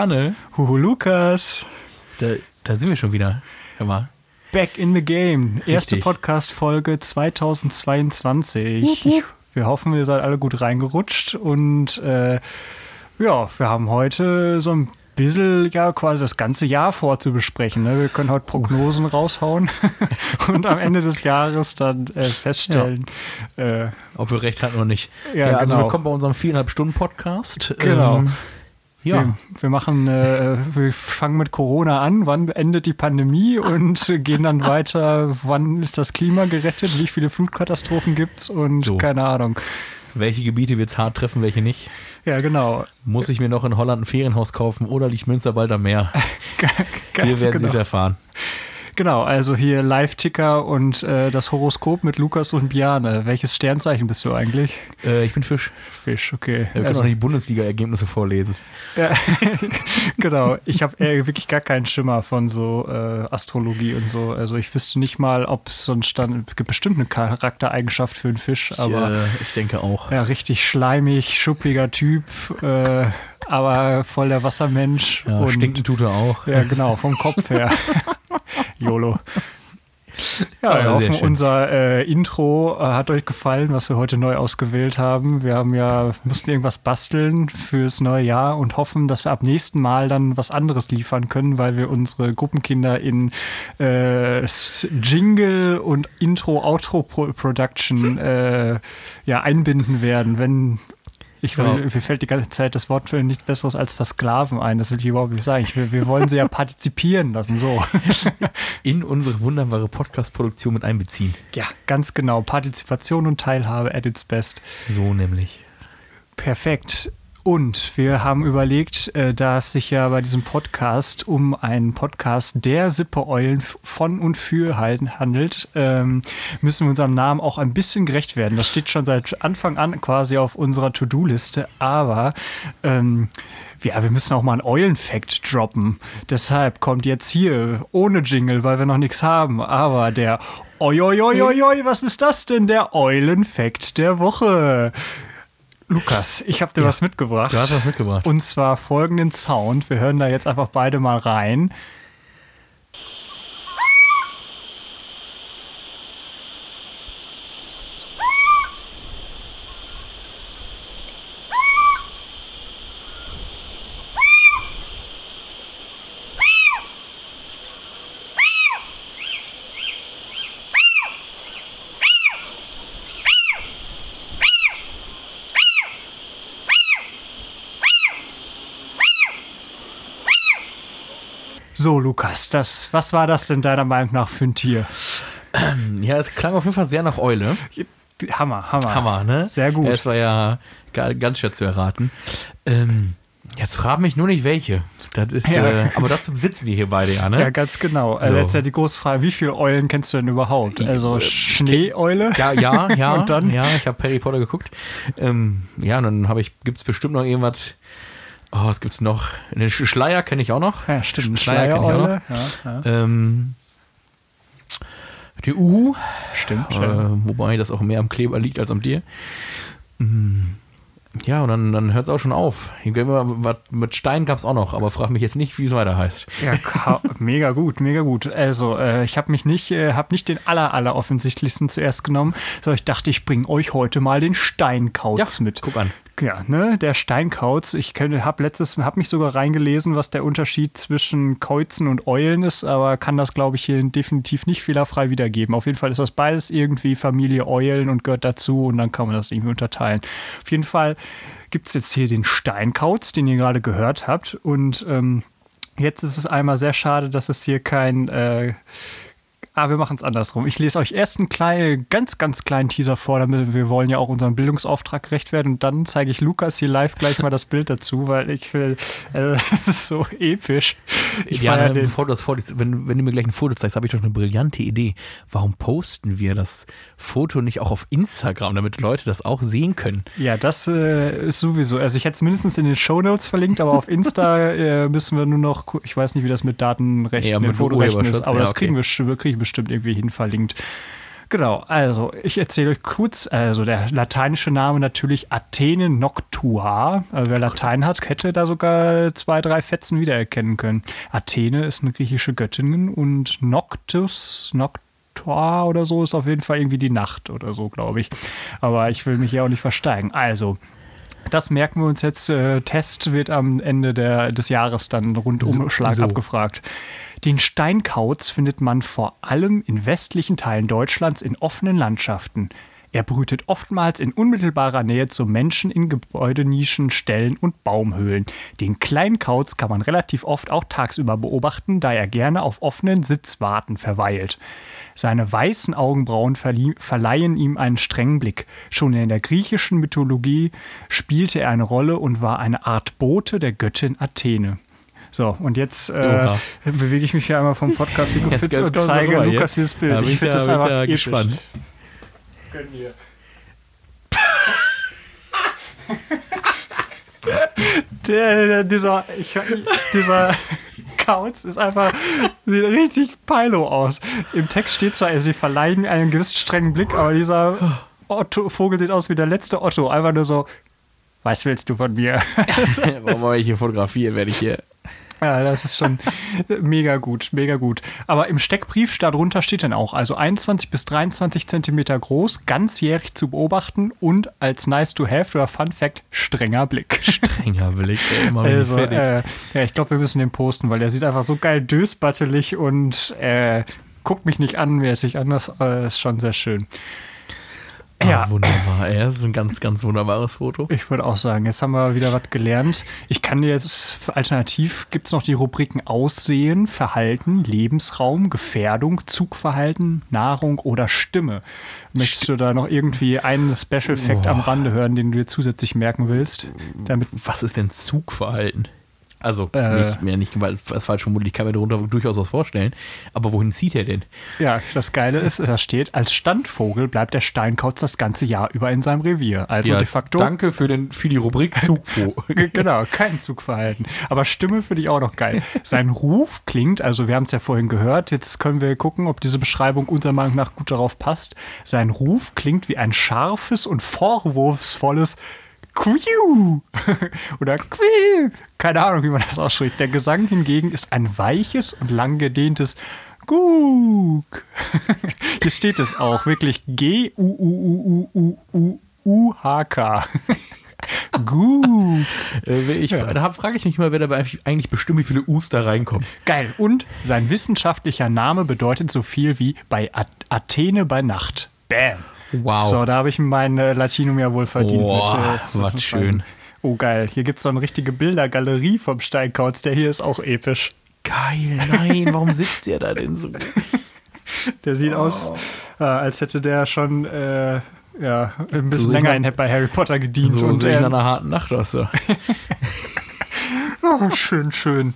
Bjane. Huhu Lukas. Da, da sind wir schon wieder. Hör mal. Back in the game. Erste Richtig. Podcast-Folge 2022. Ich, wir hoffen, ihr seid alle gut reingerutscht und äh, ja, wir haben heute so ein bisschen ja quasi das ganze Jahr vorzubesprechen. Ne? Wir können heute Prognosen raushauen und am Ende des Jahres dann äh, feststellen. Äh, Ob wir recht hatten oder nicht. Ja, also genau. willkommen bei unserem viereinhalb Stunden Podcast. Genau. Ähm, ja. Wir, wir machen, äh, wir fangen mit Corona an. Wann endet die Pandemie und gehen dann weiter? Wann ist das Klima gerettet? Wie viele Flutkatastrophen gibt's und So. keine Ahnung. Welche Gebiete wird es hart treffen, welche nicht? Ja, genau. Muss ich mir noch in Holland ein Ferienhaus kaufen oder liegt Münster bald am Meer? Ganz Wir werden genau. es erfahren. Genau, also hier Live-Ticker und äh, das Horoskop mit Lukas und Biane. Welches Sternzeichen bist du eigentlich? Äh, ich bin Fisch. Fisch, okay. Wir können Also, auch die Bundesliga-Ergebnisse vorlesen. ja, genau, ich habe wirklich gar keinen Schimmer von so äh, Astrologie und so. Also ich wüsste nicht mal, ob es so ein Stand, es gibt bestimmt eine Charaktereigenschaft für einen Fisch, aber ich, äh, ich denke auch. ja, richtig schleimig, schuppiger Typ, äh, aber voll der Wassermensch. Ja, und, stinken tut er auch. Ja, genau, vom Kopf her. YOLO. Ja, Ah, wir hoffen, unser äh, Intro äh, hat euch gefallen, was wir heute neu ausgewählt haben. Wir haben ja, mussten irgendwas basteln fürs neue Jahr und hoffen, dass wir ab nächsten Mal dann was anderes liefern können, weil wir unsere Gruppenkinder in äh, Jingle und Intro-Outro-Production äh, ja, einbinden werden, wenn ich will, Genau. mir fällt die ganze Zeit das Wort für nichts Besseres als versklaven ein. Das will ich überhaupt nicht sagen. Ich will, wir wollen sie ja partizipieren lassen. So. In unsere wunderbare Podcast-Produktion mit einbeziehen. Ja, ganz genau. Partizipation und Teilhabe at its best. So nämlich. Perfekt. Und wir haben überlegt, äh, da es sich ja bei diesem Podcast um einen Podcast der Sippe-Eulen von und für handelt, ähm, müssen wir unserem Namen auch ein bisschen gerecht werden. Das steht schon seit Anfang an quasi auf unserer To-Do-Liste, aber ähm, ja, wir müssen auch mal einen Eulen-Fact droppen. Deshalb kommt jetzt hier ohne Jingle, weil wir noch nichts haben, aber der Oi, oi, oi, oi, oi, was ist das denn? Der Eulen-Fact der Woche. Lukas, ich habe dir Ja. was mitgebracht. Du hast was mitgebracht. Und zwar folgenden Sound. Wir hören da jetzt einfach beide mal rein. So, Lukas, das, was war das denn deiner Meinung nach für ein Tier? Ja, es klang auf jeden Fall sehr nach Eule. Hammer, Hammer. Hammer, ne? Sehr gut. Es war ja ga- ganz schwer zu erraten. Ähm, jetzt frag mich nur nicht welche. Das ist, Ja. äh, aber dazu sitzen wir hier beide ja, ne? Ja, ganz genau. Also So. jetzt ja die große Frage, wie viele Eulen kennst du denn überhaupt? Also Schneeeule? Ja, ja, ja. Und dann? Ja, ich habe Harry Potter geguckt. Ähm, ja, und dann habe ich, gibt es bestimmt noch irgendwas. Oh, was gibt's noch? Eine Sch- Schleier kenne ich auch noch. Ja, stimmt. Schleier kenn ich auch noch. Ja, ja. Ähm, die Uhu, Stimmt. äh, ja. wobei das auch mehr am Kleber liegt als am Tier. Mm, Ja, und dann, dann hört es auch schon auf. Mit Stein gab es auch noch, aber frag mich jetzt nicht, wie es weiter heißt. Ja, mega gut, mega gut. Also, äh, ich habe mich nicht, äh, habe nicht den aller, aller offensichtlichsten zuerst genommen, sondern ich dachte, ich bringe euch heute mal den Steinkauz mit. guck an. Ja, ne, der Steinkauz. Ich habe letztes, habe mich sogar reingelesen, was der Unterschied zwischen Käuzen und Eulen ist, aber kann das, glaube ich, hier definitiv nicht fehlerfrei wiedergeben. Auf jeden Fall ist das beides irgendwie Familie Eulen und gehört dazu und dann kann man das irgendwie unterteilen. Auf jeden Fall gibt es jetzt hier den Steinkauz, den ihr gerade gehört habt und ähm, Jetzt ist es einmal sehr schade, dass es hier kein. Äh, ah, wir machen es andersrum. Ich lese euch erst einen kleinen, ganz, ganz kleinen Teaser vor, damit wir wollen ja auch unserem Bildungsauftrag gerecht werden. Und dann zeige ich Lukas hier live gleich mal das Bild dazu, weil ich will. Äh, das ist so episch. Ich ja, den. bevor du das vorliest, wenn, wenn du mir gleich ein Foto zeigst, habe ich doch eine brillante Idee. Warum posten wir das Foto nicht auch auf Instagram, damit Leute das auch sehen können? Ja, das äh, ist sowieso. Also ich hätte es mindestens in den Shownotes verlinkt, aber auf Insta äh, müssen wir nur noch, ich weiß nicht, wie das mit Datenrechten, Ja, mit Fotorechten ist, aber ja, das kriegen okay. wir sch- kriege ich bestimmt irgendwie hin verlinkt. Genau, also ich erzähle euch kurz, also der lateinische Name natürlich Athene Noctua. Also wer Latein hat, hätte da sogar zwei, drei Fetzen wiedererkennen können. Athene ist eine griechische Göttin und Noctus, Noctua oder so ist auf jeden Fall irgendwie die Nacht oder so, glaube ich. Aber ich will mich ja auch nicht versteigen. Also, das merken wir uns jetzt. Äh, Test wird am Ende der, des Jahres dann Rundumschlag So. abgefragt. Den Steinkauz findet man vor allem in westlichen Teilen Deutschlands in offenen Landschaften. Er brütet oftmals in unmittelbarer Nähe zu Menschen in Gebäudenischen, Ställen und Baumhöhlen. Den Kleinkauz kann man relativ oft auch tagsüber beobachten, da er gerne auf offenen Sitzwarten verweilt. Seine weißen Augenbrauen verleihen ihm einen strengen Blick. Schon in der griechischen Mythologie spielte er eine Rolle und war eine Art Bote der Göttin Athene. So, und jetzt äh, bewege ich mich hier einmal vom Podcast Jetzt- fit und zeige rüber. Lukas dieses Bild. Bin ich finde ja- das einfach ja episch. gespannt. Gönn dir. Der, der, dieser, ich, dieser Kauz ist einfach, sieht richtig peilo aus. Im Text steht zwar, sie verleihen einen gewissen strengen Blick, aber dieser Otto, Vogel sieht aus wie der letzte Otto. Einfach nur so, was willst du von mir? Warum habe ich hier fotografiere, werde ich hier. Ja, das ist schon mega gut, mega gut. Aber im Steckbrief darunter steht dann auch, also 21 bis 23 Zentimeter groß, ganzjährig zu beobachten und als nice to have oder Fun Fact, strenger Blick. Strenger Blick, ey, immer Also, äh, ja, ich glaube, wir müssen den posten, weil der sieht einfach so geil dösbattelig und äh, guckt mich nicht an, mäßig anders, äh, ist schon sehr schön. Ja. Ah, wunderbar. Ey, das ist ein ganz, ganz wunderbares Foto. Ich würde auch sagen, jetzt haben wir wieder was gelernt. Ich kann dir jetzt alternativ gibt es noch die Rubriken Aussehen, Verhalten, Lebensraum, Gefährdung, Zugverhalten, Nahrung oder Stimme. Möchtest du da noch irgendwie einen Special Fact am Rande hören, den du dir zusätzlich merken willst? Damit Was ist denn Zugverhalten? Also, Äh. nicht mehr nicht, weil das falsch formuliert, ich kann mir darunter durchaus was vorstellen. Aber wohin zieht er denn? Ja, das Geile ist, da steht, als Standvogel bleibt der Steinkauz das ganze Jahr über in seinem Revier. Also de facto. Danke für, den, für die Rubrik Zugvogel. Genau, kein Zugverhalten. Aber Stimme finde ich auch noch geil. Sein Ruf klingt, also wir haben es ja vorhin gehört, jetzt können wir gucken, ob diese Beschreibung unserer Meinung nach gut darauf passt. Sein Ruf klingt wie ein scharfes und vorwurfsvolles Quiu oder Quiu. Keine Ahnung, wie man das ausspricht. Der Gesang hingegen ist ein weiches und lang gedehntes. Hier steht es auch wirklich G-U-U-U-U-U-U-H-K. Guk. Äh, ich, Da frage ich mich mal, wer dabei eigentlich bestimmt, wie viele U's da reinkommen. Geil. Und sein wissenschaftlicher Name bedeutet so viel wie bei Athene bei Nacht. Bam. Wow. So, da habe ich mein äh, Latinum ja wohl verdient. Boah, mit, äh, was schön. Oh, geil. Hier gibt es so eine richtige Bildergalerie vom Steinkauz. Der hier ist auch episch. Geil, nein, warum sitzt der da denn so? Der sieht aus, äh, als hätte der schon äh, ja, ein bisschen So länger in, bei Harry Potter gedient. So und sehe ich nach einer harten Nacht aus. So. Oh, schön, schön.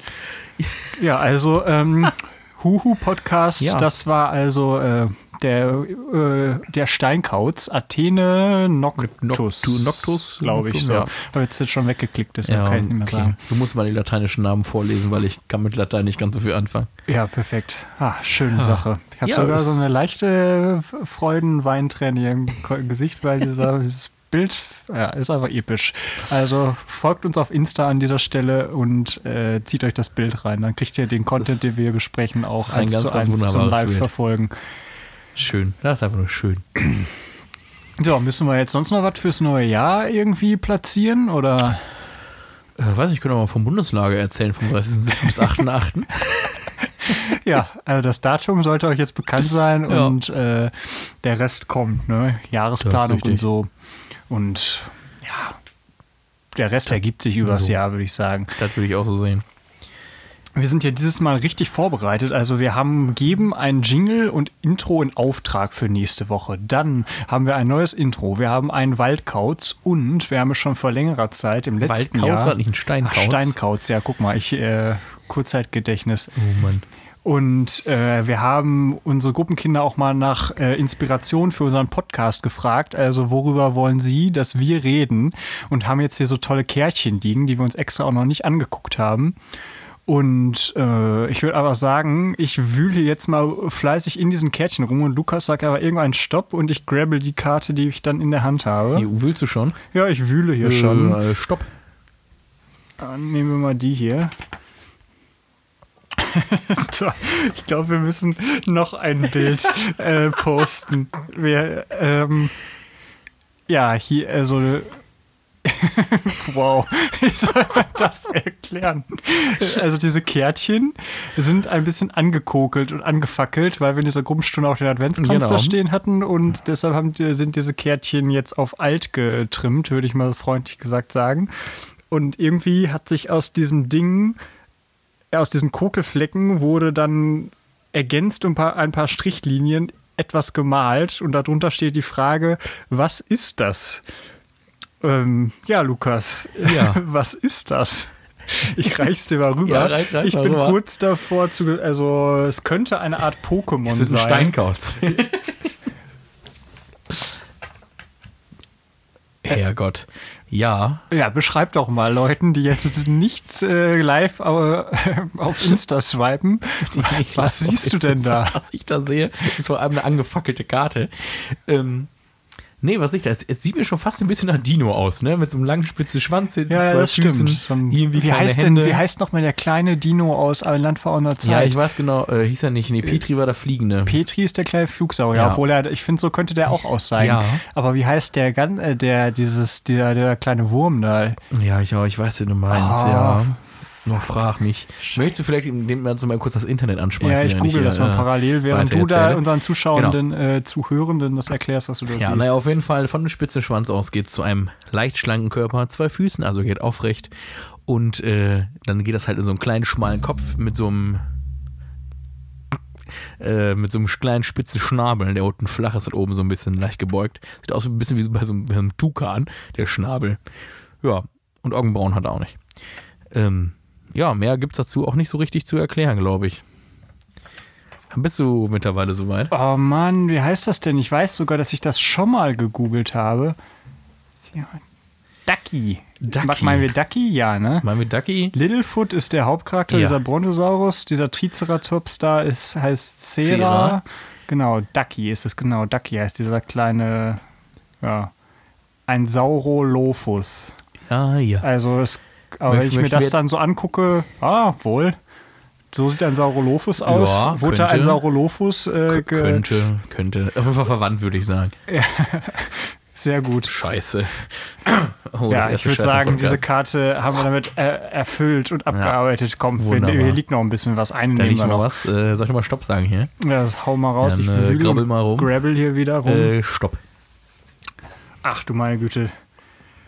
Ja, also ähm, Huhu Podcast, Ja. das war also äh, der, äh, der Steinkauz, Athene Noctus. Noctu- Noctus? glaube ich so. Ja. Aber jetzt ist schon weggeklickt, deshalb kann ich nicht mehr sagen. Du musst mal die lateinischen Namen vorlesen, weil ich kann mit Latein nicht ganz so viel anfangen. Ja, perfekt. Ah, schöne Sache. Ich habe Ja, sogar so eine leichte Freudenweinträne im Gesicht, weil dieser, dieses Bild ja, ist einfach episch. Also folgt uns auf Insta an dieser Stelle und äh, zieht euch das Bild rein. Dann kriegt ihr den Content, den wir besprechen, auch eins ganz, zu eins zum wunderbares Bild. Live-Verfolgen. Schön. Das ist einfach nur schön. So, müssen wir jetzt sonst noch was fürs neue Jahr irgendwie platzieren? Oder? Äh, weiß nicht, ich könnte auch mal vom Bundeslage erzählen, vom 30.07. bis 8.8. Ja, also das Datum sollte euch jetzt bekannt sein Ja. und äh, der Rest kommt, ne? Jahresplanung und so. Und ja, der Rest ergibt sich übers So. Jahr, würde ich sagen. Das würde ich auch so sehen. Wir sind ja dieses Mal richtig vorbereitet. Also wir haben geben ein Jingle und Intro in Auftrag für nächste Woche. Dann haben wir ein neues Intro. Wir haben einen Waldkauz und wir haben es schon vor längerer Zeit im letzten Waldkauz Jahr. war nicht ein Steinkauz. Ach, Steinkauz, ja, guck mal, ich äh, Kurzzeitgedächtnis. Oh Mann. Und äh, wir haben unsere Gruppenkinder auch mal nach äh, Inspiration für unseren Podcast gefragt. Also worüber wollen sie, dass wir reden? Und haben jetzt hier so tolle Kärtchen liegen, die wir uns extra auch noch nicht angeguckt haben. Und äh, ich würde aber sagen, ich wühle jetzt mal fleißig in diesen Kärtchen rum und Lukas sagt aber irgendwann Stopp und ich grabble die Karte, die ich dann in der Hand habe. Hier, willst du schon? Ja, ich wühle hier schon. Äh, stopp. Dann nehmen wir mal die hier. ich glaube, wir müssen noch ein Bild äh, posten. Wir, ähm, ja, hier, also wow, wie soll man das erklären? Also diese Kärtchen sind ein bisschen angekokelt und angefackelt, weil wir in dieser Gruppenstunde auch den Adventskranz Genau. da stehen hatten und deshalb haben, sind diese Kärtchen jetzt auf alt getrimmt, würde ich mal freundlich gesagt sagen. Und irgendwie hat sich aus diesem Ding, äh, aus diesen Kokelflecken wurde dann ergänzt um ein paar Strichlinien etwas gemalt und darunter steht die Frage, was ist das? Ähm, ja, Lukas, Ja. was ist das? Ich reich's dir mal rüber. Ja, reiß- reiß ich bin rüber. kurz davor zu, also es könnte eine Art Pokémon Das ist ein sein. Steinkauz. Herrgott. Ja. Ja, beschreib doch mal Leuten, die jetzt nicht äh, live äh, auf Insta swipen. Was siehst du denn da? Was ich da sehe, ist vor allem eine angefackelte Karte. Ähm, nee, was ich da, es, es sieht mir schon fast ein bisschen nach Dino aus, ne? Mit so einem langen spitzen Schwanz hinten, Ja, zwei das Füßen, stimmt. Irgendwie wie heißt Hände. denn, wie heißt noch mal der kleine Dino aus Land vor einer Zeit? Ja, ich weiß genau, äh, hieß er nicht. Nee, Petri war der Fliegende. Petri ist der kleine Flugsaurier, Ja. obwohl er, ich finde, so könnte der auch aussehen. Ja. Aber wie heißt der, äh, der, dieses, der, der kleine Wurm da? Ja, ich, auch, ich weiß, den du meinst, Ah. ja. Noch frag mich. Möchtest du vielleicht dem Ganzen mal kurz das Internet anschmeißen? Ja, ich google hier, das mal äh, parallel, während du da erzähle? unseren Zuschauenden, äh, Zuhörenden das erklärst, was du da Ja, siehst. naja, auf jeden Fall von dem spitzen Schwanz aus geht es zu einem leicht schlanken Körper, zwei Füßen, also geht aufrecht. Und äh, dann geht das halt in so einen kleinen schmalen Kopf mit so einem äh, mit so einem kleinen spitzen Schnabel, der unten flach ist und oben so ein bisschen leicht gebeugt. Sieht aus wie ein bisschen wie bei so einem, bei einem Tukan, der Schnabel. Ja, und Augenbrauen hat er auch nicht. Ähm, ja, mehr gibt es dazu auch nicht so richtig zu erklären, glaube ich. Bist du mittlerweile soweit? Oh Mann, wie heißt das denn? Ich weiß sogar, dass ich das schon mal gegoogelt habe. Ducky. Ducky. Was meinen wir Ducky? Ja, ne? Mal mit Ducky? Littlefoot ist der Hauptcharakter, Ja. dieser Brontosaurus. Dieser Triceratops da ist, heißt Cera. Cera. Genau, Ducky ist es, genau. Ducky heißt dieser kleine, ja, ein Saurolophus. Ja, ja. Also, es, aber wenn ich mir das dann so angucke, ah, wohl. So sieht ein Saurolophus aus. Ja, Wurde könnte. ein Saurolophus äh, ge Könnte, könnte. Auf jeden Fall verwandt, würde ich sagen. sehr gut. Scheiße. Oh, ja, ich würde sagen, diese Karte haben wir damit äh, erfüllt und abgearbeitet. Komm, wir, hier liegt noch ein bisschen was. Einen Da nehmen wir noch was. Äh, soll ich mal Stopp sagen hier? Ja, das hau mal raus. Dann, ich äh, grabbel mal rum. Grabbel hier wieder rum. Äh, Stopp. Ach du meine Güte.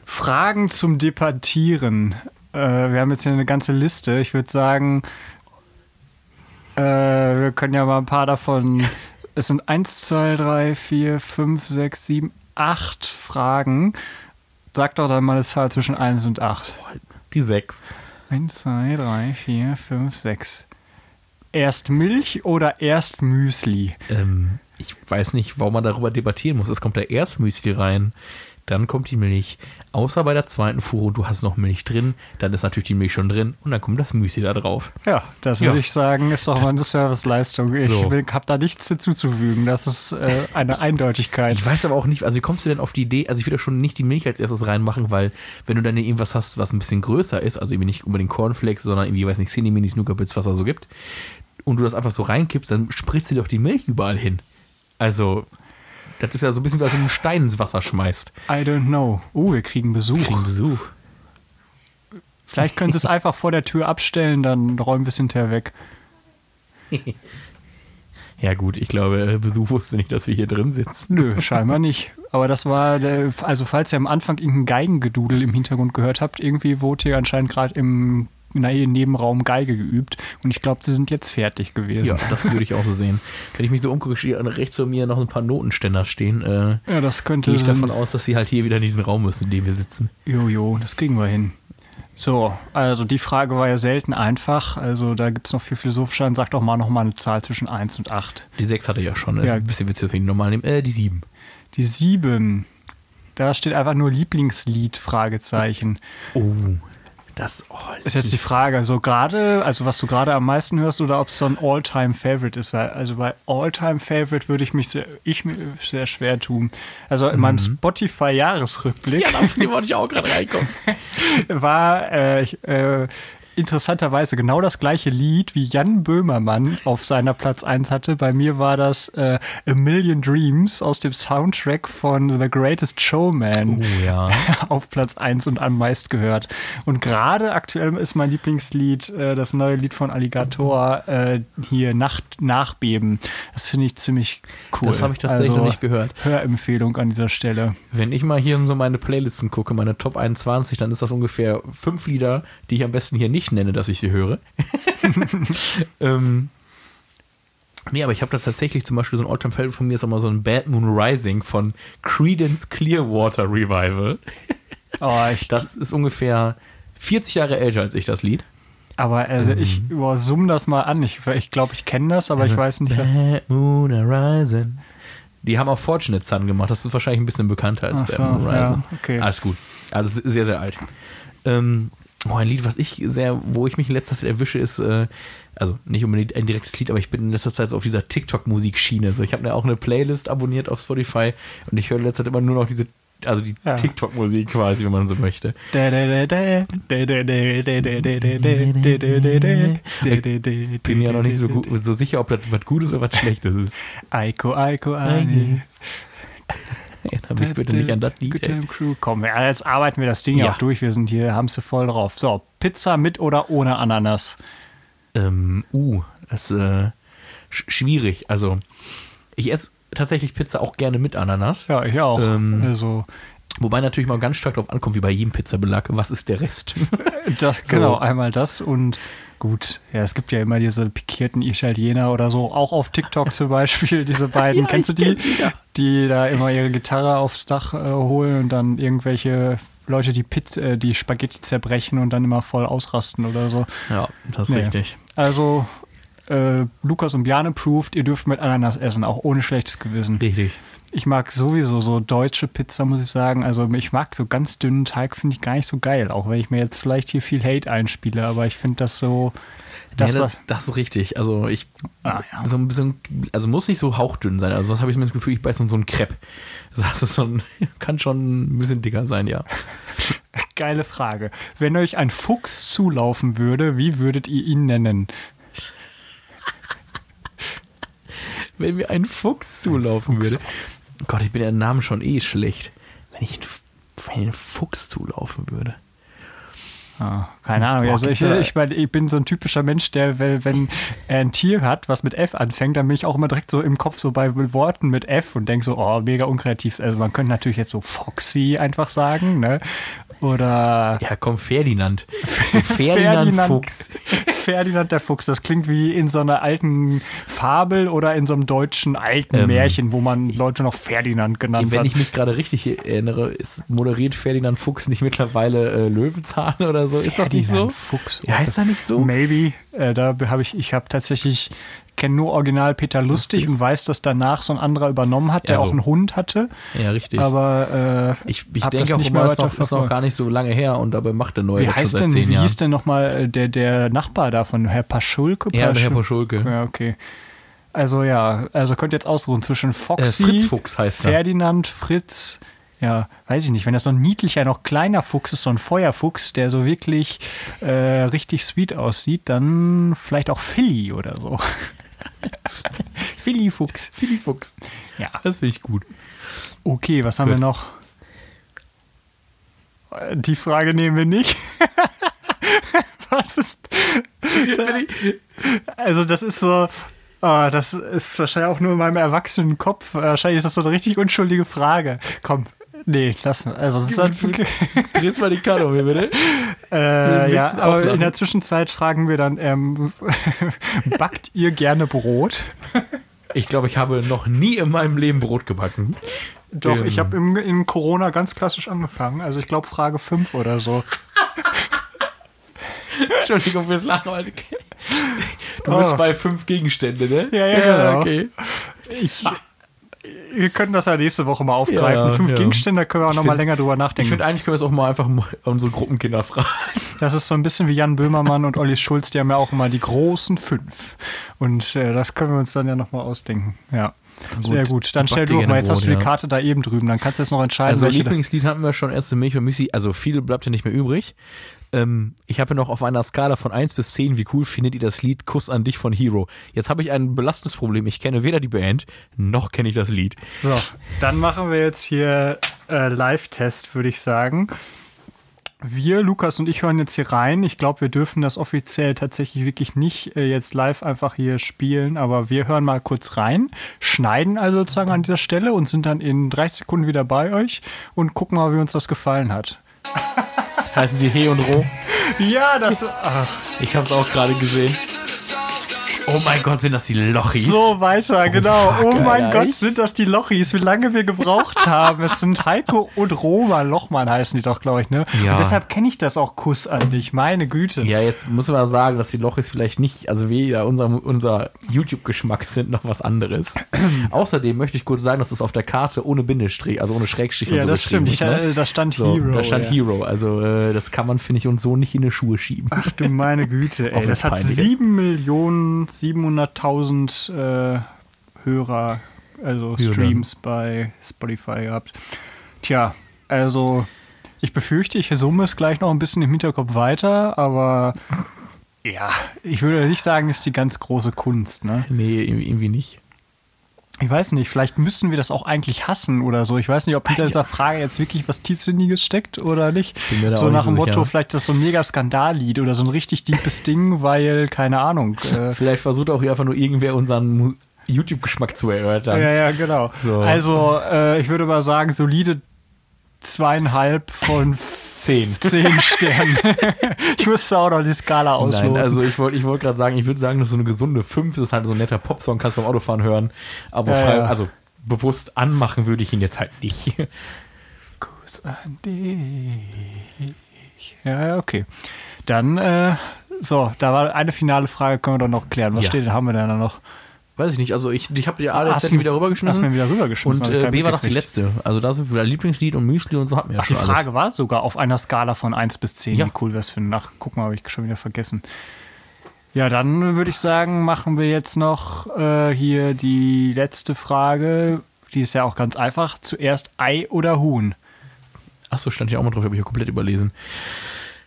Fragen zum Debattieren. Äh, wir haben jetzt hier eine ganze Liste. Ich würde sagen, äh, wir können ja mal ein paar davon. Es sind 1, 2, 3, 4, 5, 6, 7, 8 Fragen. Sag doch dann mal eine Zahl zwischen 1 und 8. Die 6. 1, 2, 3, 4, 5, 6. Erst Milch oder erst Müsli? Ähm, ich weiß nicht, warum man darüber debattieren muss. Es kommt da erst Müsli rein, dann kommt die Milch. Außer bei der zweiten Fuhre, du hast noch Milch drin, dann ist natürlich die Milch schon drin und dann kommt das Müsli da drauf. Ja, das Ja. würde ich sagen, ist doch mal eine Serviceleistung. Ich So. habe da nichts hinzuzufügen. Das ist äh, eine Eindeutigkeit. Ich weiß aber auch nicht, also wie kommst du denn auf die Idee, also ich würde schon nicht die Milch als erstes reinmachen, weil wenn du dann irgendwas hast, was ein bisschen größer ist, also irgendwie nicht unbedingt Cornflakes, sondern irgendwie, weiß nicht, Cinnamon, Snookerbits, was da so gibt, und du das einfach so reinkippst, dann spritzt dir doch die Milch überall hin. Also, das ist ja so ein bisschen wie als wenn du einen Stein ins Wasser schmeißt. I don't know. Oh, wir kriegen Besuch. Kriegen Besuch. Vielleicht können Sie es einfach vor der Tür abstellen, dann räumen wir es hinterher weg. Ja gut, ich glaube, äh, Besuch wusste nicht, dass wir hier drin sitzen. Nö, scheinbar nicht. Aber das war, der, also falls ihr am Anfang irgendein Geigengedudel im Hintergrund gehört habt, irgendwie wurde hier anscheinend gerade im Nebenraum Geige geübt. Und ich glaube, sie sind jetzt fertig gewesen. Ja, das würde ich auch so sehen. Wenn ich mich so umgucke, steht rechts von mir noch ein paar Notenständer stehen. Äh, Ja, das könnte. gehe ich davon aus, dass sie halt hier wieder in diesen Raum müssen, in dem wir sitzen. Jojo, das kriegen wir hin. So, also die Frage war ja selten einfach. Also da gibt es noch viel philosophischer. Dann sag doch mal noch mal eine Zahl zwischen 1 und 8. Die 6 hatte ich ja schon. Ja. Ein bisschen witzig, wenn ich normal nehmen. Äh, die 7. Die 7. Da steht einfach nur Lieblingslied, Fragezeichen. Oh. Das oh, Ist jetzt die Frage, so gerade, also was du gerade am meisten hörst oder ob es so ein All-Time-Favorite ist, weil also bei All-Time-Favorite würde ich mich sehr, ich mir sehr schwer tun. Also in meinem Spotify-Jahresrückblick ja, auf den wollte ich auch gerade reinkommen. war äh, ich, äh, interessanterweise genau das gleiche Lied, wie Jan Böhmermann auf seiner Platz 1 hatte. Bei mir war das äh, A Million Dreams aus dem Soundtrack von The Greatest Showman Oh ja. auf Platz 1 und am meist gehört. Und gerade aktuell ist mein Lieblingslied äh, das neue Lied von Alligator äh, hier Nacht Nachbeben. Das finde ich ziemlich cool. Das habe ich tatsächlich also, noch nicht gehört. Hörempfehlung an dieser Stelle. Wenn ich mal hier in so meine Playlisten gucke, meine Top 21, dann ist das ungefähr fünf Lieder, die ich am besten hier nicht nenne, dass ich sie höre. ähm, nee, aber ich habe da tatsächlich zum Beispiel so ein All-Time-Favorite von mir, ist auch mal so ein Bad Moon Rising von Credence Clearwater Revival. Oh, ich, Das ist ungefähr 40 Jahre älter als ich, das Lied. aber also ich Mhm. übersumme das mal an. Ich, ich glaube, ich kenne das, aber Also ich weiß nicht. Bad Moon Rising. Die haben auch Fortunate Son gemacht. Das ist wahrscheinlich ein bisschen bekannter als Ach Bad so, Moon ja, Rising. okay. Alles gut. Also es ist sehr, sehr alt. Ähm, oh, ein Lied, was ich sehr, wo ich mich in letzter Zeit erwische, ist, äh, also nicht unbedingt ein direktes Lied, aber ich bin in letzter Zeit so auf dieser TikTok-Musik-Schiene. So, ich habe mir auch eine Playlist abonniert auf Spotify und ich höre in letzter Zeit immer nur noch diese, also die Ja. TikTok-Musik quasi, wenn man so möchte. Bin Bin mir ja noch nicht so, gut, so sicher, ob das was Gutes oder was Schlechtes ist. Aiko, Aiko, Ani. Erinnere mich bitte nicht an das Lied. Good Ey. Time Crew. Komm, jetzt arbeiten wir das Ding ja auch durch. Wir sind hier, haben sie voll drauf. So, Pizza mit oder ohne Ananas? Ähm, uh, das ist äh, sch schwierig. Also, ich esse tatsächlich Pizza auch gerne mit Ananas. Ja, ich auch. Ähm, also, Wobei natürlich mal ganz stark darauf ankommt, wie bei jedem Pizzabelag, was ist der Rest? das, genau, einmal das und gut, ja, es gibt ja immer diese pikierten Italiener oder so, auch auf TikTok zum Beispiel, diese beiden, Ja, kennst du die? ja. Die da immer ihre Gitarre aufs Dach äh, holen und dann irgendwelche Leute die, Pizza, äh, die Spaghetti zerbrechen und dann immer voll ausrasten oder so. ja, das ist Nee. richtig. Also, äh, Lukas und Bjane proved, ihr dürft mit Ananas essen, auch ohne schlechtes Gewissen. Richtig. Ich mag sowieso so deutsche Pizza, muss ich sagen. Also ich mag so ganz dünnen Teig, finde ich gar nicht so geil. Auch wenn ich mir jetzt vielleicht hier viel Hate einspiele, aber ich finde das so. Das, ja, das, das ist richtig. Also ich Ah, ja. so ein bisschen, also muss nicht so hauchdünn sein. Also was habe ich mir das Gefühl, ich beiße in so ein Crepe. Also das ist so ein, kann schon ein bisschen dicker sein, ja. geile Frage. Wenn euch ein Fuchs zulaufen würde, wie würdet ihr ihn nennen? Wenn mir ein Fuchs zulaufen würde. Gott, ich bin ja Namen schon eh schlecht. Wenn ich ein, F- wenn ein Fuchs zulaufen würde. Ah, keine Ahnung. Also ich, ich, mein, ich bin so ein typischer Mensch, der, wenn, wenn er ein Tier hat, was mit F anfängt, dann bin ich auch immer direkt so im Kopf so bei Worten mit F und denke so, oh, mega unkreativ. Also man könnte natürlich jetzt so Foxy einfach sagen, ne? Oder Ja, komm, Ferdinand. So Ferdinand, Fuchs. Ferdinand der Fuchs. Das klingt wie in so einer alten Fabel oder in so einem deutschen alten Ähm, Märchen, wo man Leute noch Ferdinand genannt Wenn hat. ich mich gerade richtig erinnere, ist, moderiert Ferdinand Fuchs nicht mittlerweile äh, Löwenzahn oder so? Ist das nicht so? Ferdinand Fuchs. Ja, ist das nicht so? Maybe. Äh, da habe ich, ich habe tatsächlich, kenne nur Original Peter Lustig, Lustig. und weiß, dass danach so ein anderer übernommen hat, der so. auch einen Hund hatte. Ja, richtig. Aber äh, ich ich denke auch nicht immer, ist noch, ist noch gar nicht so lange her und dabei macht der neue wie heißt denn, wie Jahren. hieß denn nochmal der, der Nachbar davon, Herr Paschulke? ja, der Herr Paschul- Poschulke. Ja, okay. Also ja, also könnt ihr jetzt ausruhen zwischen Äh, Foxy, Fritz Fuchs heißt er. Ferdinand, Fritz, ja, weiß ich nicht, wenn das so ein niedlicher, noch kleiner Fuchs ist, so ein Feuerfuchs, der so wirklich äh, richtig sweet aussieht, dann vielleicht auch Philly oder so. Philly Fuchs. Philly Fuchs. Ja. Das finde ich gut. Okay, was haben wir noch? Die Frage nehmen wir nicht. was ist. Also, das ist so. ah, das ist wahrscheinlich auch nur in meinem erwachsenen Kopf. Wahrscheinlich ist das so eine richtig unschuldige Frage. Komm, nee, lass Also, das ist Drehst mal die Karte um hier, bitte. äh, ja, aber in der Zwischenzeit fragen wir dann: ähm, Backt ihr gerne Brot? Ich glaube, ich habe noch nie in meinem Leben Brot gebacken. Doch, Ähm. ich habe in Corona ganz klassisch angefangen. Also, ich glaube, Frage 5 oder so. Entschuldigung fürs Lachen, Alter. Du Oh. bist bei fünf Gegenstände, ne? Ja, ja, genau. okay. Ich, wir können das ja nächste Woche mal aufgreifen. Ja, Fünf ja. Gegenstände, da können wir auch Ich noch mal find- länger drüber Ich nachdenken. finde, eigentlich können wir es auch mal einfach mal unsere Gruppenkinder fragen. Das ist so ein bisschen wie Jan Böhmermann und Olli Schulz, die haben ja auch immer die großen fünf. Und äh, das können wir uns dann ja nochmal ausdenken. Ja. Sehr gut. Dann stell du mal, jetzt hast du die Karte da eben drüben, dann kannst du jetzt noch entscheiden. Also Lieblingslied hatten wir schon, erste Milch und Müsli, also viel bleibt ja nicht mehr übrig. Ähm, ich habe noch auf einer Skala von 1 bis 10, wie cool findet ihr das Lied Kuss an dich von Hero? Jetzt habe ich ein belastendes Problem. Ich kenne weder die Band, noch kenne ich das Lied. So, dann machen wir jetzt hier äh, Live-Test, würde ich sagen. Wir, Lukas und ich, hören jetzt hier rein. Ich glaube, wir dürfen das offiziell tatsächlich wirklich nicht äh, jetzt live einfach hier spielen, aber wir hören mal kurz rein, schneiden also sozusagen an dieser Stelle und sind dann in 30 Sekunden wieder bei euch und gucken mal, wie uns das gefallen hat. Heißen sie He und Ro? Ja, das. Ach. Ich habe es auch gerade gesehen. Oh mein Gott, sind das die Lochis? So weiter, oh, genau. Fuck, oh mein Alter. Gott, sind das die Lochis? Wie lange wir gebraucht haben. es sind Heiko und Roma Lochmann heißen die doch, glaube ich, ne? Ja. Und deshalb kenne ich das auch Kuss an dich. Meine Güte. Ja, jetzt muss man sagen, dass die Lochis vielleicht nicht, also weder unser, unser YouTube-Geschmack sind noch was anderes. Außerdem möchte ich kurz sagen, dass es auf der Karte ohne Bindestrich, also ohne Schrägstrich ja, und so das stimmt. Ist, ne? da stand so, Hero. Da stand ja. Hero. Also äh, das kann man, finde ich, uns so nicht in die Schuhe schieben. Ach du meine Güte, ey. das hat sieben Millionen 700.000 äh, Hörer, also Streams bei Spotify gehabt. Tja, also ich befürchte, ich summe es gleich noch ein bisschen im Hinterkopf weiter, aber ja, ich würde nicht sagen, ist die ganz große Kunst, ne? Nee, irgendwie nicht. Ich weiß nicht, vielleicht müssen wir das auch eigentlich hassen oder so. Ich weiß nicht, ob hinter dieser Frage jetzt wirklich was Tiefsinniges steckt oder nicht. So nach dem Motto, sicher. vielleicht ist das so ein mega Skandallied oder so ein richtig deepes Ding, weil, keine Ahnung. Äh vielleicht versucht auch einfach nur irgendwer unseren YouTube-Geschmack zu erörtern. Ja, ja, genau. So. Also, äh, ich würde mal sagen, solide zweieinhalb von zehn. Zehn Sternen. ich müsste auch noch die Skala ausloten. Nein, also ich wollte ich wollt gerade sagen, ich würde sagen, das ist so eine gesunde 5. Das ist halt so ein netter Popsong, kannst du beim Autofahren hören. Aber ja, frei, ja. also bewusst anmachen würde ich ihn jetzt halt nicht. Kuss an dich. Ja, okay. Dann, äh, so, da war eine finale Frage, können wir doch noch klären. Was ja. steht, haben wir denn da noch? Weiß ich nicht. Also ich, ich habe die A jetzt wieder rübergeschmissen. Hast mir wieder rübergeschmissen. Und äh, B war das die letzte. Also da sind wir Lieblingslied und Müsli und so hatten wir ja Ach, schon Die Frage alles. war sogar auf einer Skala von 1 bis 10. Ja. Wie cool wäre es finden. Ach, guck mal, habe ich schon wieder vergessen. Ja, dann würde ich sagen, machen wir jetzt noch äh, hier die letzte Frage. Die ist ja auch ganz einfach. Zuerst Ei oder Huhn? Achso, stand hier auch mal drauf, habe ich ja komplett überlesen.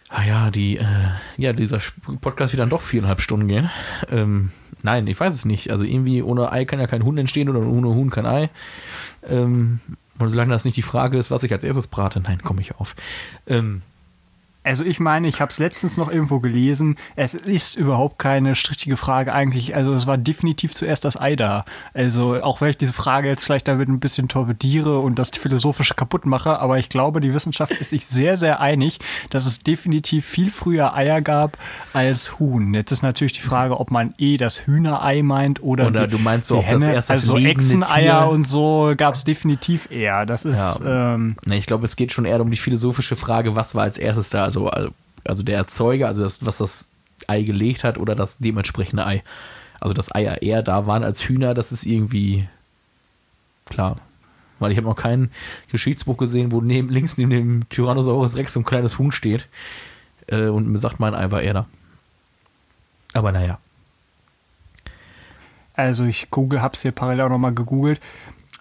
Ah ja, die, äh, ja, dieser Podcast wird dann doch viereinhalb Stunden gehen. Ähm, nein, ich weiß es nicht. Also irgendwie ohne Ei kann ja kein Huhn entstehen oder ohne Huhn kein Ei. Ähm, und solange das nicht die Frage ist, was ich als erstes brate, nein, komme ich auf. Ähm, also ich meine, ich habe es letztens noch irgendwo gelesen. Es ist überhaupt keine strittige Frage eigentlich. Also es war definitiv zuerst das Ei da. Also auch wenn ich diese Frage jetzt vielleicht damit ein bisschen torpediere und das Philosophische kaputt mache, aber ich glaube, die Wissenschaft ist sich sehr, sehr einig, dass es definitiv viel früher Eier gab als Huhn. Jetzt ist natürlich die Frage, ob man eh das Hühnerei meint oder, oder die, du meinst so, ob Henne. das erst das also Echseneier und so gab es definitiv eher. Das ist. Ja. Ähm, ich glaube, es geht schon eher um die philosophische Frage, was war als erstes da? Also, also der Erzeuger, also das, was das Ei gelegt hat oder das dementsprechende Ei. Also dass Eier eher da waren als Hühner, das ist irgendwie klar. Weil ich habe noch kein Geschichtsbuch gesehen, wo neben, links neben dem Tyrannosaurus Rex so ein kleines Huhn steht äh, und mir sagt, mein Ei war eher da. Aber naja. Also ich google, hab's hier parallel auch nochmal gegoogelt.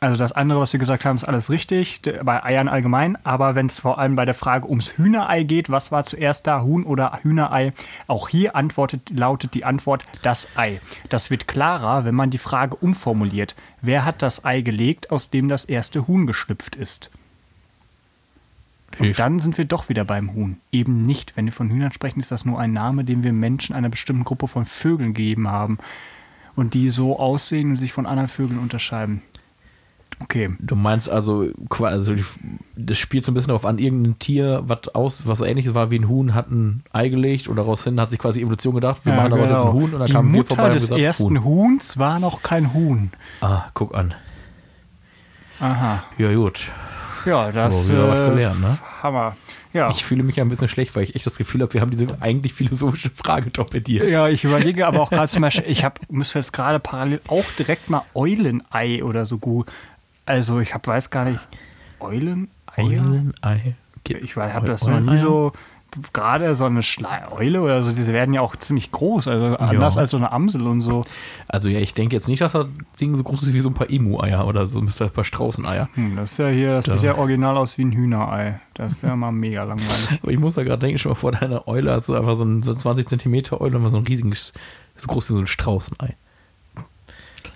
Also das andere, was Sie gesagt haben, ist alles richtig, bei Eiern allgemein. Aber wenn es vor allem bei der Frage ums Hühnerei geht, was war zuerst da, Huhn oder Hühnerei? Auch hier antwortet, lautet die Antwort das Ei. Das wird klarer, wenn man die Frage umformuliert. Wer hat das Ei gelegt, aus dem das erste Huhn geschlüpft ist? Und dann sind wir doch wieder beim Huhn. Eben nicht. Wenn wir von Hühnern sprechen, ist das nur ein Name, den wir Menschen einer bestimmten Gruppe von Vögeln gegeben haben. Und die so aussehen und sich von anderen Vögeln unterscheiden. Okay. Du meinst also, also das spielt so ein bisschen darauf an, irgendein Tier, was aus, was ähnliches war wie ein Huhn, hat ein Ei gelegt und daraus hin hat sich quasi Evolution gedacht, wir ja, machen daraus genau. jetzt ein Huhn und dann Die kamen wir vorbei und gesagt, des ersten Huhn. Huhns war noch kein Huhn. Ah, guck an. Aha. Ja, gut. Ja, das oh, äh, was gelernt, ne? Hammer. Ja. Ich fühle mich ein bisschen schlecht, weil ich echt das Gefühl habe, wir haben diese eigentlich philosophische Frage torpediert. Ja, ich überlege aber auch gerade zum Beispiel, ich habe, müsste jetzt gerade parallel auch direkt mal Eulenei oder so gut also ich hab, weiß gar nicht, Euleneier? Eulenei. Ich habe das noch nie so, gerade so eine Schla Eule oder so, diese werden ja auch ziemlich groß, also anders Ja. als so eine Amsel und so. Also ja, ich denke jetzt nicht, dass das Ding so groß ist wie so ein paar Emu-Eier oder so, ein paar Straußeneier. Hm, das ist ja hier, das Da. sieht ja original aus wie ein Hühnerei. Das ist ja mal mega langweilig. Aber ich muss da gerade denken, schon mal vor deiner Eule hast du einfach so ein so 20 Zentimeter Eule und so ein riesiges, so groß wie so ein Straußenei.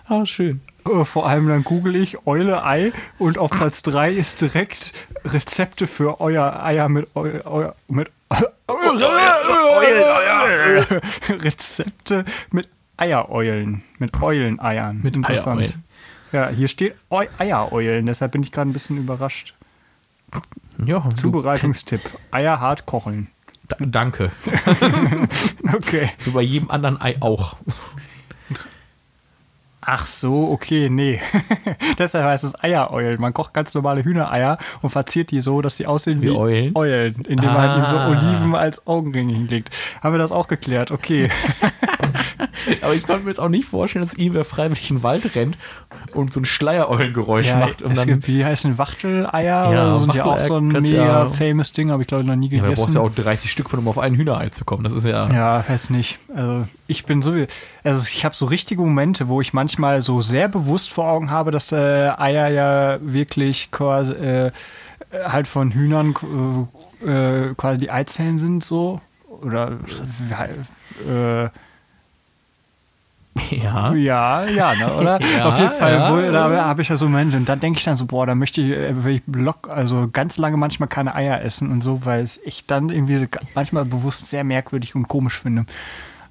Ah, schön. Äh, Vor allem dann google ich Eule Ei und auf Platz 3 ist direkt Rezepte für euer Eier mit eu, euer, mit Rezepte mit Eiereulen, mit Euleneiern. Mit Interessant. Eiereulen. Ja, hier steht Eu Eiereulen, deshalb bin ich gerade ein bisschen überrascht. Ja, Zubereitungstipp: Eier hart kochen. kenn- Da- Danke. Okay. So bei jedem anderen Ei auch. Ach so, okay, nee. Deshalb heißt es Eiereulen. Man kocht ganz normale Hühnereier und verziert die so, dass sie aussehen wie, Wie Eulen? Eulen, indem man ihnen so Ah. Oliven als Augenringe hinlegt. Haben wir das auch geklärt? Okay. Aber ich konnte mir jetzt auch nicht vorstellen, dass irgendwer freiwillig in den Wald rennt und so ein Schleiereulengeräusch ja, macht. Und es dann, gibt, wie heißen Wachteleier? Ja, oder so, sind ja auch so ein mega ja- famous Ding, habe ich glaube ich noch nie ja, aber du gegessen. brauchst ja auch 30 Stück von, um auf ein Hühnerei zu kommen. Das ist ja. Ja, weiß nicht. Also ich bin so, also ich habe so richtige Momente, wo ich manchmal so sehr bewusst vor Augen habe, dass äh, Eier ja wirklich quasi äh, halt von Hühnern äh, äh, quasi die Eizellen sind so oder äh, Ja. ja, ja, ne, oder? Ja, Auf jeden Fall, ja. wo, da habe ich ja so Momente und dann denke ich dann so, boah, da möchte ich, äh, will ich lock, also ganz lange manchmal keine Eier essen und so, weil es ich dann irgendwie manchmal bewusst sehr merkwürdig und komisch finde.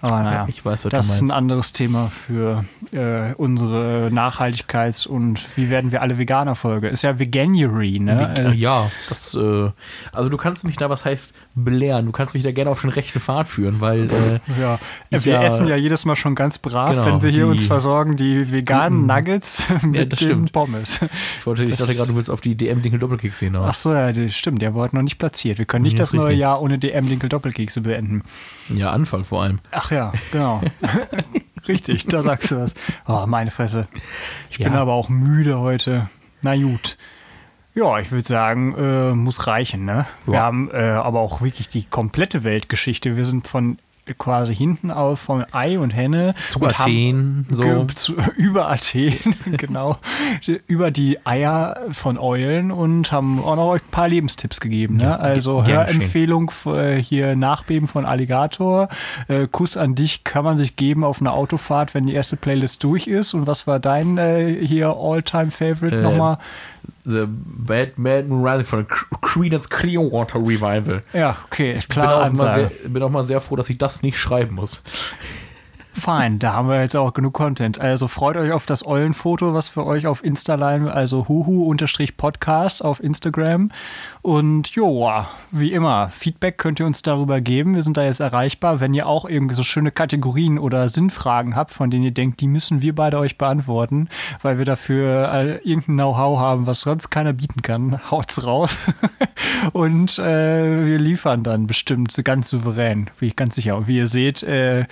Aber naja, ich weiß, das ist ein anderes Thema für äh, unsere Nachhaltigkeits- und wie werden wir alle Veganer-Folge. Ist ja Veganuary, ne? Wie- Äh, ja, das, äh, also du kannst mich da, was heißt, belehren. Du kannst mich da gerne auf den rechten Pfad führen, weil äh, ja. Ich wir ja- essen ja jedes Mal schon ganz brav, Genau, wenn wir hier die uns versorgen, die veganen Nuggets mit das den. Pommes. ich wollte, ich Das- dachte gerade, du willst auf die DM-Dinkel-Doppelkekse Ach hinaus. so, ja, das stimmt, der wurde noch nicht platziert. Wir können nicht Ja, das ist neue. Jahr ohne DM-Dinkel-Doppelkekse beenden. Ja, Anfang vor allem. Ach ja, genau. Richtig, da sagst du was. Oh, meine Fresse. Ich bin Ja. aber auch müde heute. Na gut. Ja, ich würde sagen, äh, muss reichen, ne? Wir Ja. haben äh, aber auch wirklich die komplette Weltgeschichte. Wir sind von quasi hinten auf von Ei und Henne Zu und haben- Athen, so. Ge- zu, über Athen, genau. über die Eier von Eulen und haben auch noch euch ein paar Lebenstipps gegeben. Ne? Ja, Also. Hörempfehlung äh, hier Nachbeben von Alligator. Äh, Kuss an dich kann man sich geben auf einer Autofahrt, wenn die erste Playlist durch ist. Und was war dein äh, hier All-Time-Favorite Äh, nochmal? The Moon Rising von Cre- Creedence Clearwater Revival. Ja, okay, Ich bin auch, mal sehr, bin auch mal sehr froh, dass ich das nicht schreiben muss. Fein, da haben wir jetzt auch genug Content. Also freut euch auf das Eulenfoto, was wir euch auf Instaline, also huhu-podcast auf Instagram. Und joa, wie immer, Feedback könnt ihr uns darüber geben. Wir sind da jetzt erreichbar. Wenn ihr auch irgendwie so schöne Kategorien oder Sinnfragen habt, von denen ihr denkt, die müssen wir beide euch beantworten, weil wir dafür äh, irgendein Know-how haben, was sonst keiner bieten kann, haut's raus. Und äh, wir liefern dann bestimmt ganz souverän, bin ich ganz sicher. Und wie ihr seht, äh,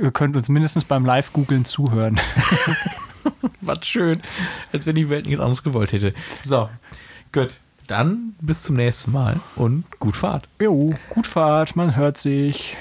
ihr könnt uns mindestens beim Live-Googlen zuhören. Was schön. Als wenn die Welt nichts anderes gewollt hätte. So, gut. Dann bis zum nächsten Mal und gut Fahrt. Jo, gut Fahrt, man hört sich.